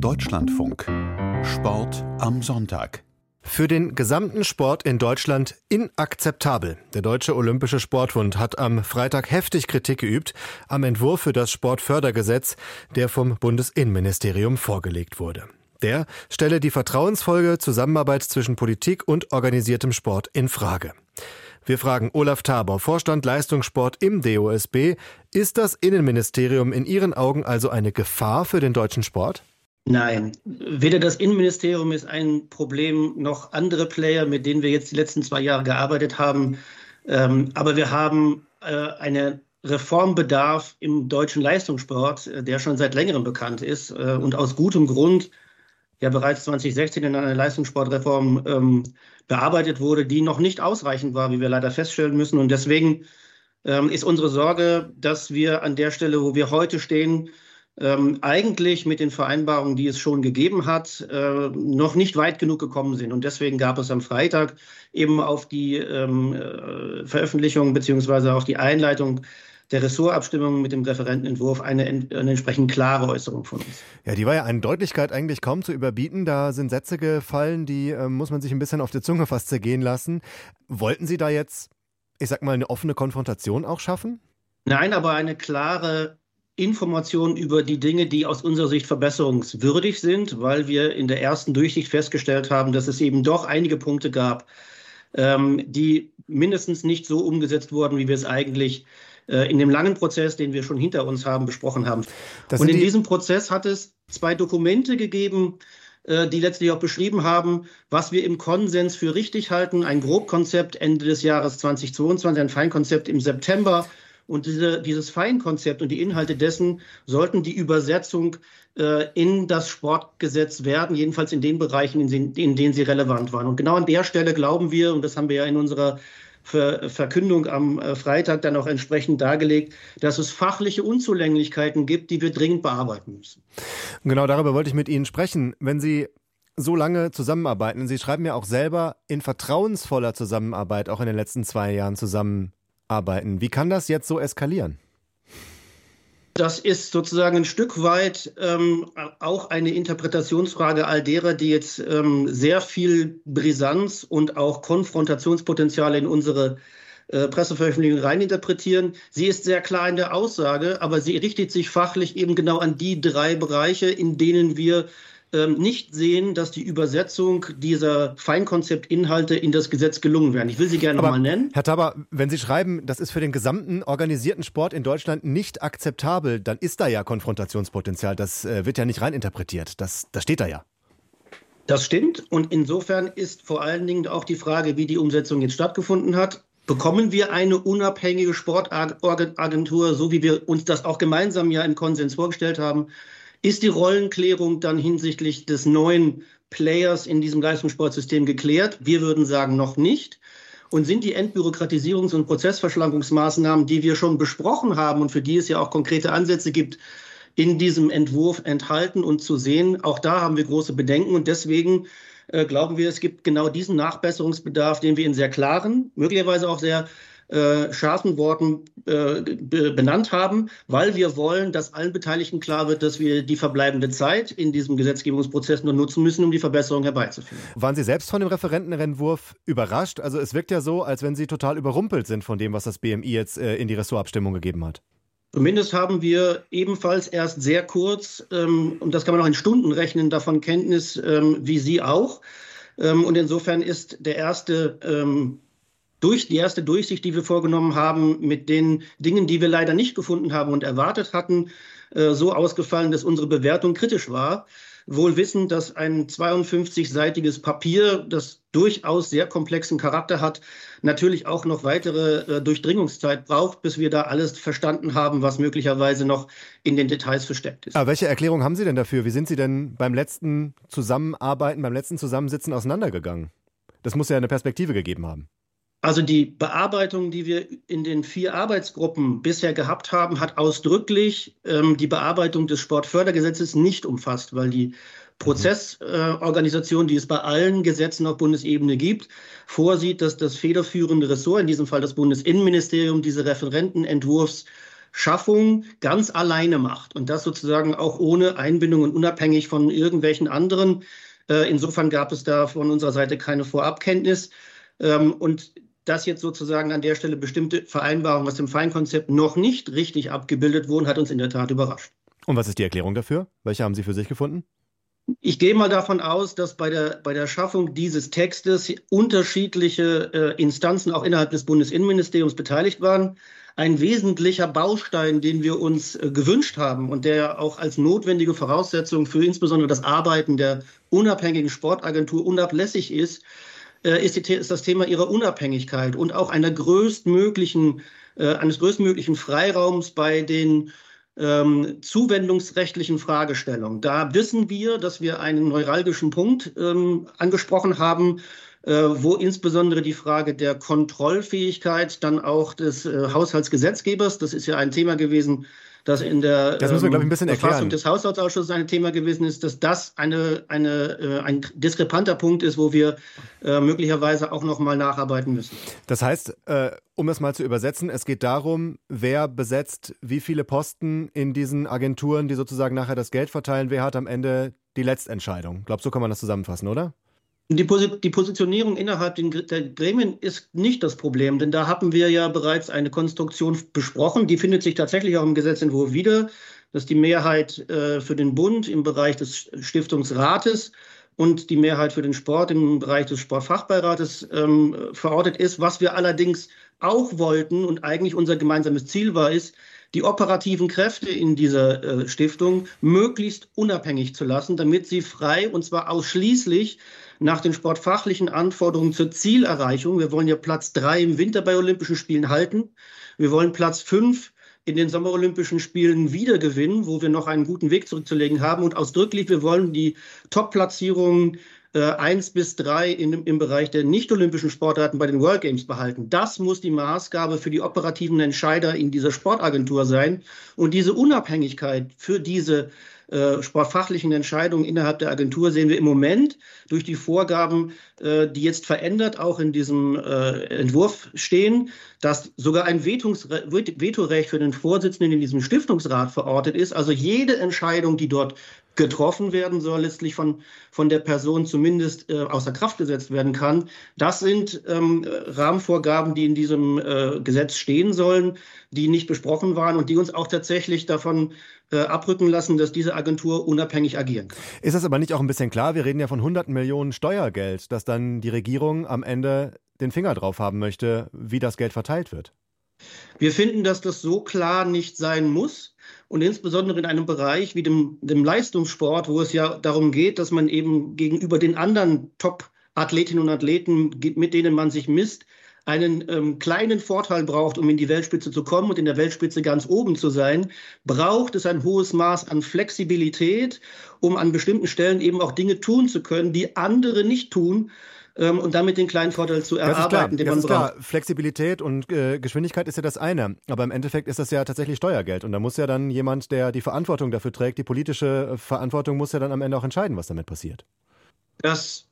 Deutschlandfunk. Sport am Sonntag. Für den gesamten Sport in Deutschland inakzeptabel. Der Deutsche Olympische Sportbund hat am Freitag heftig Kritik geübt am Entwurf für das Sportfördergesetz, der vom Bundesinnenministerium vorgelegt wurde. Der stelle die vertrauensvolle Zusammenarbeit zwischen Politik und organisiertem Sport in Frage. Wir fragen Olaf Tabor, Vorstand Leistungssport im DOSB. Ist das Innenministerium in Ihren Augen also eine Gefahr für den deutschen Sport? Nein, weder das Innenministerium ist ein Problem, noch andere Player, mit denen wir jetzt die letzten zwei Jahre gearbeitet haben. Ähm, aber wir haben äh, einen Reformbedarf im deutschen Leistungssport, äh, der schon seit längerem bekannt ist äh, und aus gutem Grund ja bereits 2016 in einer Leistungssportreform ähm, bearbeitet wurde, die noch nicht ausreichend war, wie wir leider feststellen müssen. Und deswegen ähm, ist unsere Sorge, dass wir an der Stelle, wo wir heute stehen, ähm, eigentlich mit den Vereinbarungen, die es schon gegeben hat, äh, noch nicht weit genug gekommen sind. Und deswegen gab es am Freitag eben auf die ähm, äh, Veröffentlichung beziehungsweise auf die Einleitung der Ressortabstimmung mit dem Referentenentwurf eine, eine, entsprechend klare Äußerung von uns. Ja, die war ja an Deutlichkeit eigentlich kaum zu überbieten. Da sind Sätze gefallen, die äh, muss man sich ein bisschen auf die Zunge fast zergehen lassen. Wollten Sie da jetzt, ich sag mal, eine offene Konfrontation auch schaffen? Nein, aber eine klare Informationen über die Dinge, die aus unserer Sicht verbesserungswürdig sind, weil wir in der ersten Durchsicht festgestellt haben, dass es eben doch einige Punkte gab, ähm, die mindestens nicht so umgesetzt wurden, wie wir es eigentlich äh, in dem langen Prozess, den wir schon hinter uns haben, besprochen haben. Und in diesem Prozess hat es zwei Dokumente gegeben, äh, die letztlich auch beschrieben haben, was wir im Konsens für richtig halten. Ein Grobkonzept Ende des Jahres 2022, ein Feinkonzept im September und diese, dieses Feinkonzept und die Inhalte dessen sollten die Übersetzung äh, in das Sportgesetz werden, jedenfalls in den Bereichen, in, in, denen sie relevant waren. Und genau an der Stelle glauben wir, und das haben wir ja in unserer Ver Verkündung am äh, Freitag dann auch entsprechend dargelegt, dass es fachliche Unzulänglichkeiten gibt, die wir dringend bearbeiten müssen. Genau darüber wollte ich mit Ihnen sprechen. Wenn Sie so lange zusammenarbeiten, Sie schreiben ja auch selber in vertrauensvoller Zusammenarbeit auch in den letzten zwei Jahren zusammen arbeiten. Wie kann das jetzt so eskalieren? Das ist sozusagen ein Stück weit ähm, auch eine Interpretationsfrage all derer, die jetzt ähm, sehr viel Brisanz und auch Konfrontationspotenzial in unsere äh, Presseveröffentlichung reininterpretieren. Sie ist sehr klar in der Aussage, aber sie richtet sich fachlich eben genau an die drei Bereiche, in denen wir nicht sehen, dass die Übersetzung dieser Feinkonzeptinhalte in das Gesetz gelungen wäre. Ich will sie gerne nochmal nennen. Herr Taber, wenn Sie schreiben, das ist für den gesamten organisierten Sport in Deutschland nicht akzeptabel, dann ist da ja Konfrontationspotenzial. Das äh, wird ja nicht reininterpretiert. Das, das steht da ja. Das stimmt. Und insofern ist vor allen Dingen auch die Frage, wie die Umsetzung jetzt stattgefunden hat. Bekommen wir eine unabhängige Sportagentur, so wie wir uns das auch gemeinsam ja im Konsens vorgestellt haben? Ist die Rollenklärung dann hinsichtlich des neuen Players in diesem Leistungssportsystem geklärt? Wir würden sagen, noch nicht. Und sind die Entbürokratisierungs- und Prozessverschlankungsmaßnahmen, die wir schon besprochen haben und für die es ja auch konkrete Ansätze gibt, in diesem Entwurf enthalten und zu sehen? Auch da haben wir große Bedenken und deswegen äh, glauben wir, es gibt genau diesen Nachbesserungsbedarf, den wir in sehr klaren, möglicherweise auch sehr äh, scharfen Worten äh, benannt haben, weil wir wollen, dass allen Beteiligten klar wird, dass wir die verbleibende Zeit in diesem Gesetzgebungsprozess nur nutzen müssen, um die Verbesserung herbeizuführen. Waren Sie selbst von dem Referentenentwurf überrascht? Also es wirkt ja so, als wenn Sie total überrumpelt sind von dem, was das BMI jetzt äh, in die Ressortabstimmung gegeben hat. Zumindest haben wir ebenfalls erst sehr kurz, ähm, und das kann man auch in Stunden rechnen, davon Kenntnis, ähm, wie Sie auch. Ähm, und insofern ist der erste ähm, durch die erste Durchsicht, die wir vorgenommen haben, mit den Dingen, die wir leider nicht gefunden haben und erwartet hatten, äh, so ausgefallen, dass unsere Bewertung kritisch war. Wohl wissend, dass ein 52-seitiges Papier, das durchaus sehr komplexen Charakter hat, natürlich auch noch weitere äh, Durchdringungszeit braucht, bis wir da alles verstanden haben, was möglicherweise noch in den Details versteckt ist. Aber welche Erklärung haben Sie denn dafür? Wie sind Sie denn beim letzten Zusammenarbeiten, beim letzten Zusammensitzen auseinandergegangen? Das muss ja eine Perspektive gegeben haben. Also die Bearbeitung, die wir in den vier Arbeitsgruppen bisher gehabt haben, hat ausdrücklich ähm, die Bearbeitung des Sportfördergesetzes nicht umfasst, weil die Prozessorganisation, äh, die es bei allen Gesetzen auf Bundesebene gibt, vorsieht, dass das federführende Ressort, in diesem Fall das Bundesinnenministerium, diese Referentenentwurfs Schaffung ganz alleine macht und das sozusagen auch ohne Einbindung und unabhängig von irgendwelchen anderen. Äh, insofern gab es da von unserer Seite keine Vorabkenntnis. Ähm, und dass jetzt sozusagen an der Stelle bestimmte Vereinbarungen aus dem Feinkonzept noch nicht richtig abgebildet wurden, hat uns in der Tat überrascht. Und was ist die Erklärung dafür? Welche haben Sie für sich gefunden? Ich gehe mal davon aus, dass bei der, bei der Schaffung dieses Textes unterschiedliche äh, Instanzen auch innerhalb des Bundesinnenministeriums beteiligt waren. Ein wesentlicher Baustein, den wir uns äh, gewünscht haben und der auch als notwendige Voraussetzung für insbesondere das Arbeiten der unabhängigen Sportagentur unablässig ist, ist, die, ist, das Thema ihrer Unabhängigkeit und auch einer größtmöglichen, äh, eines größtmöglichen Freiraums bei den ähm, zuwendungsrechtlichen Fragestellung. Da wissen wir, dass wir einen neuralgischen Punkt ähm, angesprochen haben, äh, wo insbesondere die Frage der Kontrollfähigkeit dann auch des äh, Haushaltsgesetzgebers, das ist ja ein Thema gewesen, das in der das müssen wir, ich, ein bisschen Verfassung des Haushaltsausschusses ein Thema gewesen ist, dass das eine, eine, äh, ein diskrepanter Punkt ist, wo wir äh, möglicherweise auch noch mal nacharbeiten müssen. Das heißt, äh, um es mal zu übersetzen, es geht darum, wer besetzt wie viele Posten in diesen Agenturen, die sozusagen nachher das Geld verteilen, wer hat am Ende die Letztentscheidung. Ich glaube, so kann man das zusammenfassen, oder? Die, Posi die, Positionierung innerhalb der Gremien ist nicht das Problem, denn da haben wir ja bereits eine Konstruktion besprochen. Die findet sich tatsächlich auch im Gesetzentwurf wieder, dass die Mehrheit äh, für den Bund im Bereich des Stiftungsrates und die Mehrheit für den Sport im Bereich des Sportfachbeirates ähm, verortet ist. Was wir allerdings auch wollten und eigentlich unser gemeinsames Ziel war, ist, die operativen Kräfte in dieser äh, Stiftung möglichst unabhängig zu lassen, damit sie frei und zwar ausschließlich nach den sportfachlichen Anforderungen zur Zielerreichung. Wir wollen ja Platz drei im Winter bei Olympischen Spielen halten. Wir wollen Platz fünf in den Sommerolympischen Spielen wiedergewinnen, wo wir noch einen guten Weg zurückzulegen haben. Und ausdrücklich, wir wollen die Top-Platzierungen äh, 1 bis 3 in, im Bereich der nicht-olympischen Sportarten bei den World Games behalten. Das muss die Maßgabe für die operativen Entscheider in dieser Sportagentur sein. Und diese Unabhängigkeit für diese äh, sportfachlichen Entscheidungen innerhalb der Agentur sehen wir im Moment durch die Vorgaben, äh, die jetzt verändert auch in diesem äh, Entwurf stehen, dass sogar ein Vetorecht für den Vorsitzenden in diesem Stiftungsrat verortet ist. Also jede Entscheidung, die dort getroffen werden soll, letztlich von, von der Person zumindest äh, außer Kraft gesetzt werden kann. Das sind ähm, Rahmenvorgaben, die in diesem äh, Gesetz stehen sollen, die nicht besprochen waren und die uns auch tatsächlich davon äh, abrücken lassen, dass diese Agentur unabhängig agieren kann. Ist das aber nicht auch ein bisschen klar? Wir reden ja von hunderten Millionen Steuergeld, das dann die Regierung am Ende den Finger drauf haben möchte, wie das Geld verteilt wird. Wir finden, dass das so klar nicht sein muss. Und insbesondere in einem Bereich wie dem, dem Leistungssport, wo es ja darum geht, dass man eben gegenüber den anderen Top-Athletinnen und Athleten, mit denen man sich misst, einen ähm, kleinen Vorteil braucht, um in die Weltspitze zu kommen und in der Weltspitze ganz oben zu sein, braucht es ein hohes Maß an Flexibilität, um an bestimmten Stellen eben auch Dinge tun zu können, die andere nicht tun ähm, und damit den kleinen Vorteil zu erarbeiten, den man braucht. Klar. Flexibilität und äh, Geschwindigkeit ist ja das eine, aber im Endeffekt ist das ja tatsächlich Steuergeld und da muss ja dann jemand, der die Verantwortung dafür trägt, die politische äh, Verantwortung, muss ja dann am Ende auch entscheiden, was damit passiert. Das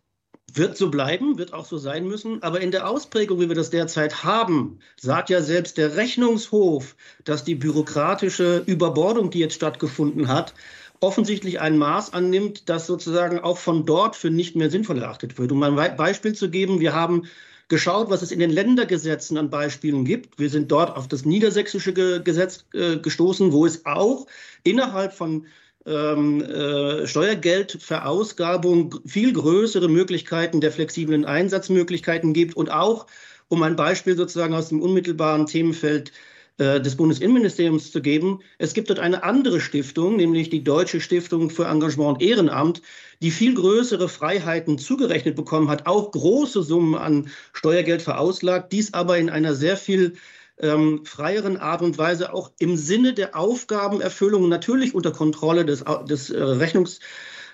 wird so bleiben, wird auch so sein müssen. Aber in der Ausprägung, wie wir das derzeit haben, sagt ja selbst der Rechnungshof, dass die bürokratische Überbordung, die jetzt stattgefunden hat, offensichtlich ein Maß annimmt, das sozusagen auch von dort für nicht mehr sinnvoll erachtet wird. Um ein Beispiel zu geben, wir haben geschaut, was es in den Ländergesetzen an Beispielen gibt. Wir sind dort auf das niedersächsische Gesetz äh, gestoßen, wo es auch innerhalb von ähm, äh, Steuergeldverausgabung viel größere Möglichkeiten der flexiblen Einsatzmöglichkeiten gibt und auch, um ein Beispiel sozusagen aus dem unmittelbaren Themenfeld äh, des Bundesinnenministeriums zu geben. Es gibt dort eine andere Stiftung, nämlich die Deutsche Stiftung für Engagement und Ehrenamt, die viel größere Freiheiten zugerechnet bekommen hat, auch große Summen an Steuergeld verauslagt, dies aber in einer sehr viel ähm, freieren Art und Weise auch im Sinne der Aufgabenerfüllung natürlich unter Kontrolle des, des äh, Rechnungs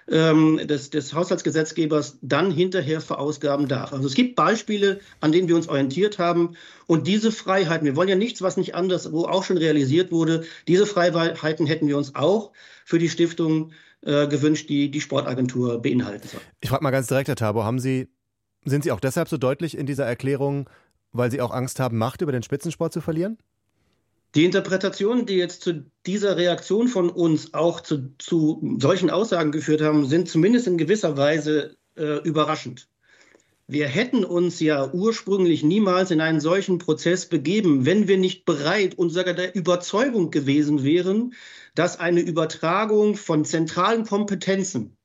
ähm, des, des Haushaltsgesetzgebers dann hinterher verausgaben darf. Also es gibt Beispiele, an denen wir uns orientiert haben. Und diese Freiheiten, wir wollen ja nichts, was nicht anders, wo auch schon realisiert wurde, diese Freiheiten hätten wir uns auch für die Stiftung äh, gewünscht, die die Sportagentur beinhalten soll. Ich frage mal ganz direkt, Herr Tabo, haben Sie, sind Sie auch deshalb so deutlich in dieser Erklärung, weil Sie auch Angst haben, Macht über den Spitzensport zu verlieren? Die Interpretationen, die jetzt zu dieser Reaktion von uns auch zu, zu solchen Aussagen geführt haben, sind zumindest in gewisser Weise äh, überraschend. Wir hätten uns ja ursprünglich niemals in einen solchen Prozess begeben, wenn wir nicht bereit und sogar der Überzeugung gewesen wären, dass eine Übertragung von zentralen Kompetenzen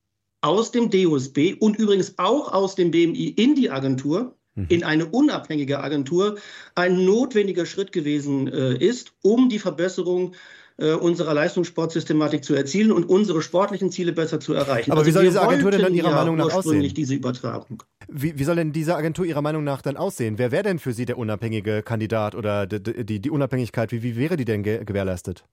aus dem DOSB und übrigens auch aus dem BMI in die Agentur. In eine unabhängige Agentur, ein notwendiger Schritt gewesen äh, ist, um die Verbesserung äh, unserer Leistungssportsystematik zu erzielen und unsere sportlichen Ziele besser zu erreichen. Aber also wie soll diese Agentur denn dann Ihrer ja Meinung nach aussehen? diese Übertragung. Wie, wie, soll denn diese Agentur Ihrer Meinung nach dann aussehen? Wer wäre denn für Sie der unabhängige Kandidat oder die, die, die Unabhängigkeit, wie, wie wäre die denn ge gewährleistet?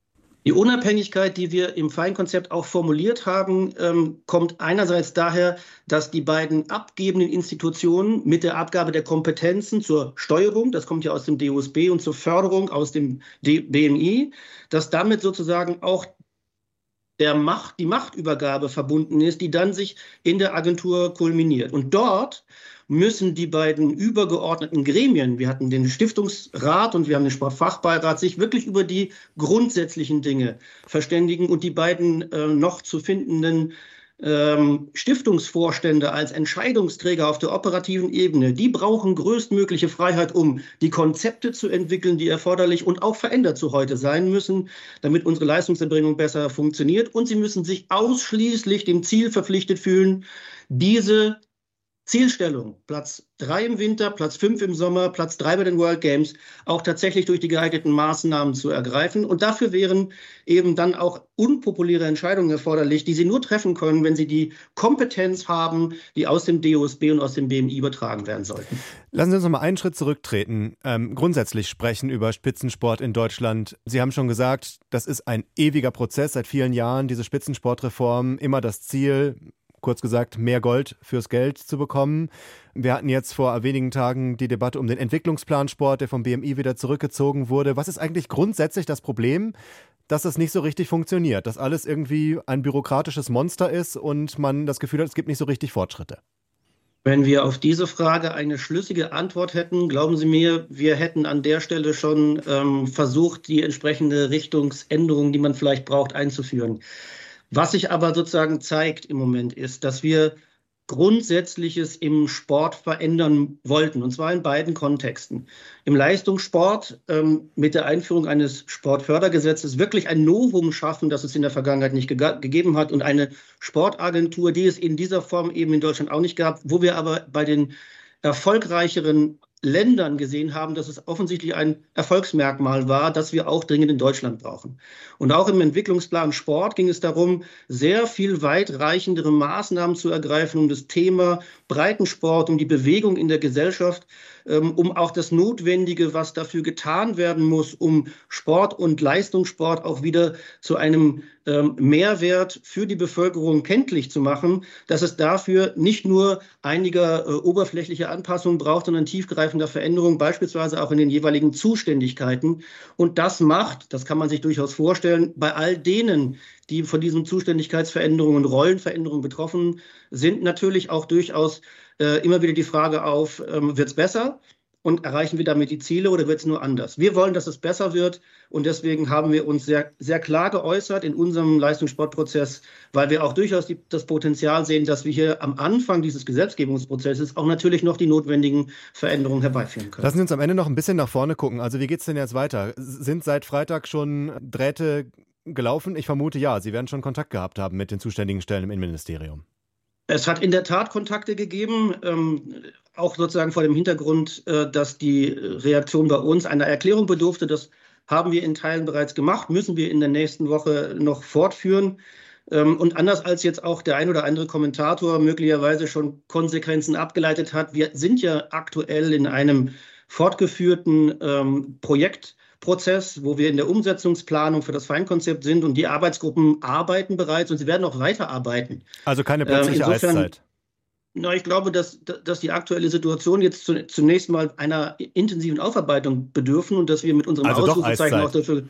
Die Unabhängigkeit, die wir im Feinkonzept auch formuliert haben, ähm, kommt einerseits daher, dass die beiden abgebenden Institutionen mit der Abgabe der Kompetenzen zur Steuerung, das kommt ja aus dem DOSB, und zur Förderung aus dem BMI, dass damit sozusagen auch der Macht, die Machtübergabe verbunden ist, die dann sich in der Agentur kulminiert. Und dort müssen die beiden übergeordneten Gremien, wir hatten den Stiftungsrat und wir haben den Sportfachbeirat, sich wirklich über die grundsätzlichen Dinge verständigen und die beiden äh, noch zu findenden Stiftungsvorstände als Entscheidungsträger auf der operativen Ebene, die brauchen größtmögliche Freiheit, um die Konzepte zu entwickeln, die erforderlich und auch verändert zu heute sein müssen, damit unsere Leistungserbringung besser funktioniert. Und sie müssen sich ausschließlich dem Ziel verpflichtet fühlen, diese Zielstellung, Platz drei im Winter, Platz fünf im Sommer, Platz drei bei den World Games, auch tatsächlich durch die geeigneten Maßnahmen zu ergreifen. Und dafür wären eben dann auch unpopuläre Entscheidungen erforderlich, die Sie nur treffen können, wenn Sie die Kompetenz haben, die aus dem DOSB und aus dem BMI übertragen werden sollten. Lassen Sie uns noch mal einen Schritt zurücktreten. Ähm, grundsätzlich sprechen über Spitzensport in Deutschland. Sie haben schon gesagt, das ist ein ewiger Prozess seit vielen Jahren, diese Spitzensportreform. Immer das Ziel, kurz gesagt, mehr Gold fürs Geld zu bekommen. Wir hatten jetzt vor wenigen Tagen die Debatte um den Entwicklungsplansport, der vom BMI wieder zurückgezogen wurde. Was ist eigentlich grundsätzlich das Problem, dass das nicht so richtig funktioniert, dass alles irgendwie ein bürokratisches Monster ist und man das Gefühl hat, es gibt nicht so richtig Fortschritte? Wenn wir auf diese Frage eine schlüssige Antwort hätten, glauben Sie mir, wir hätten an der Stelle schon ähm, versucht, die entsprechende Richtungsänderung, die man vielleicht braucht, einzuführen. Was sich aber sozusagen zeigt im Moment ist, dass wir Grundsätzliches im Sport verändern wollten, und zwar in beiden Kontexten. Im Leistungssport ähm, mit der Einführung eines Sportfördergesetzes wirklich ein Novum schaffen, das es in der Vergangenheit nicht ge gegeben hat, und eine Sportagentur, die es in dieser Form eben in Deutschland auch nicht gab, wo wir aber bei den erfolgreicheren Ländern gesehen haben, dass es offensichtlich ein Erfolgsmerkmal war, das wir auch dringend in Deutschland brauchen. Und auch im Entwicklungsplan Sport ging es darum, sehr viel weitreichendere Maßnahmen zu ergreifen, um das Thema Breitensport, um die Bewegung in der Gesellschaft um auch das Notwendige, was dafür getan werden muss, um Sport und Leistungssport auch wieder zu einem ähm, Mehrwert für die Bevölkerung kenntlich zu machen, dass es dafür nicht nur einiger äh, oberflächlicher Anpassungen braucht, sondern tiefgreifender Veränderungen, beispielsweise auch in den jeweiligen Zuständigkeiten. Und das macht, das kann man sich durchaus vorstellen, bei all denen, die von diesen Zuständigkeitsveränderungen und Rollenveränderungen betroffen sind, natürlich auch durchaus äh, immer wieder die Frage auf, ähm, wird es besser? Und erreichen wir damit die Ziele oder wird es nur anders? Wir wollen, dass es besser wird und deswegen haben wir uns sehr, sehr klar geäußert in unserem Leistungssportprozess, weil wir auch durchaus die, das Potenzial sehen, dass wir hier am Anfang dieses Gesetzgebungsprozesses auch natürlich noch die notwendigen Veränderungen herbeiführen können. Lassen Sie uns am Ende noch ein bisschen nach vorne gucken. Also wie geht es denn jetzt weiter? Sind seit Freitag schon Drähte gelaufen? Ich vermute ja. Sie werden schon Kontakt gehabt haben mit den zuständigen Stellen im Innenministerium. Es hat in der Tat Kontakte gegeben, ähm, auch sozusagen vor dem Hintergrund, äh, dass die Reaktion bei uns einer Erklärung bedurfte. Das haben wir in Teilen bereits gemacht, müssen wir in der nächsten Woche noch fortführen. Ähm, und anders als jetzt auch der ein oder andere Kommentator möglicherweise schon Konsequenzen abgeleitet hat, wir sind ja aktuell in einem fortgeführten ähm, Projekt Prozess, wo wir in der Umsetzungsplanung für das Feinkonzept sind und die Arbeitsgruppen arbeiten bereits und sie werden auch weiterarbeiten. Also keine plötzliche ähm, Insofern, Eiszeit. Na, ich glaube, dass, dass die aktuelle Situation jetzt zunächst mal einer intensiven Aufarbeitung bedürfen und dass wir mit unserem also Ausrufezeichen auch dafür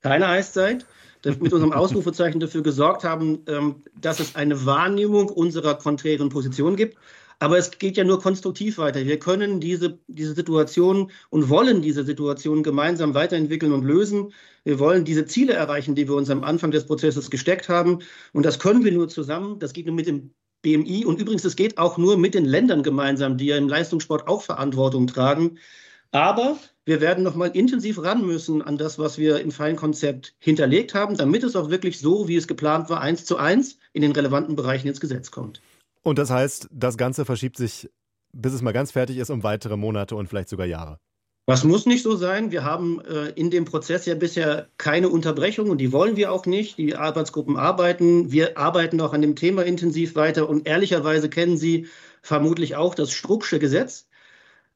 keine Eiszeit, mit unserem Ausrufezeichen dafür gesorgt haben, ähm, dass es eine Wahrnehmung unserer konträren Position gibt. Aber es geht ja nur konstruktiv weiter. Wir können diese, diese Situation und wollen diese Situation gemeinsam weiterentwickeln und lösen. Wir wollen diese Ziele erreichen, die wir uns am Anfang des Prozesses gesteckt haben. Und das können wir nur zusammen. Das geht nur mit dem BMI. Und übrigens, es geht auch nur mit den Ländern gemeinsam, die ja im Leistungssport auch Verantwortung tragen. Aber wir werden noch mal intensiv ran müssen an das, was wir im Feinkonzept hinterlegt haben, damit es auch wirklich so, wie es geplant war, eins zu eins in den relevanten Bereichen ins Gesetz kommt. Und das heißt, das Ganze verschiebt sich, bis es mal ganz fertig ist, um weitere Monate und vielleicht sogar Jahre. Das muss nicht so sein. Wir haben äh, in dem Prozess ja bisher keine Unterbrechung und die wollen wir auch nicht. Die Arbeitsgruppen arbeiten. Wir arbeiten auch an dem Thema intensiv weiter und ehrlicherweise kennen Sie vermutlich auch das Strucksche Gesetz.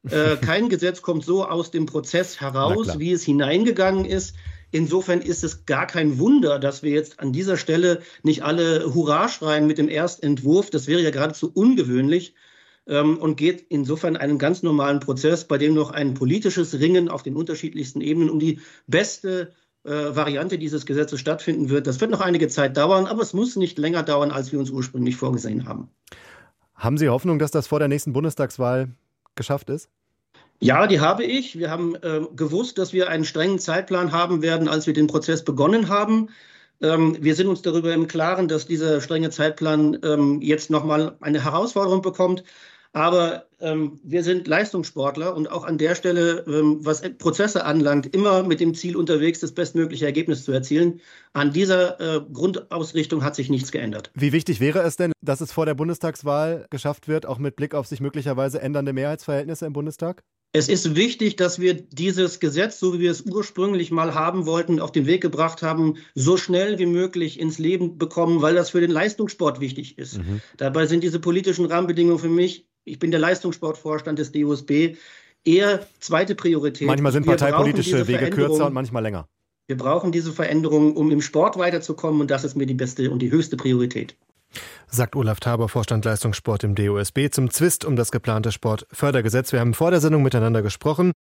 Äh, kein Gesetz kommt so aus dem Prozess heraus, wie es hineingegangen ist. Insofern ist es gar kein Wunder, dass wir jetzt an dieser Stelle nicht alle Hurra schreien mit dem Erstentwurf. Das wäre ja geradezu ungewöhnlich ähm, und geht insofern einen ganz normalen Prozess, bei dem noch ein politisches Ringen auf den unterschiedlichsten Ebenen um die beste äh, Variante dieses Gesetzes stattfinden wird. Das wird noch einige Zeit dauern, aber es muss nicht länger dauern, als wir uns ursprünglich vorgesehen haben. Haben Sie Hoffnung, dass das vor der nächsten Bundestagswahl geschafft ist? Ja, die habe ich. Wir haben äh, gewusst, dass wir einen strengen Zeitplan haben werden, als wir den Prozess begonnen haben. Ähm, wir sind uns darüber im Klaren, dass dieser strenge Zeitplan ähm, jetzt nochmal eine Herausforderung bekommt. Aber ähm, wir sind Leistungssportler und auch an der Stelle, ähm, was Prozesse anlangt, immer mit dem Ziel unterwegs, das bestmögliche Ergebnis zu erzielen. An dieser äh, Grundausrichtung hat sich nichts geändert. Wie wichtig wäre es denn, dass es vor der Bundestagswahl geschafft wird, auch mit Blick auf sich möglicherweise ändernde Mehrheitsverhältnisse im Bundestag? Es ist wichtig, dass wir dieses Gesetz, so wie wir es ursprünglich mal haben wollten, auf den Weg gebracht haben, so schnell wie möglich ins Leben bekommen, weil das für den Leistungssport wichtig ist. Mhm. Dabei sind diese politischen Rahmenbedingungen für mich, ich bin der Leistungssportvorstand des DUSB, eher zweite Priorität. Manchmal sind parteipolitische Wege kürzer und manchmal länger. Wir brauchen diese Veränderungen, um im Sport weiterzukommen und das ist mir die beste und die höchste Priorität sagt Olaf Taber, Vorstand Leistungssport im DOSB, zum Zwist um das geplante Sportfördergesetz. Wir haben vor der Sendung miteinander gesprochen.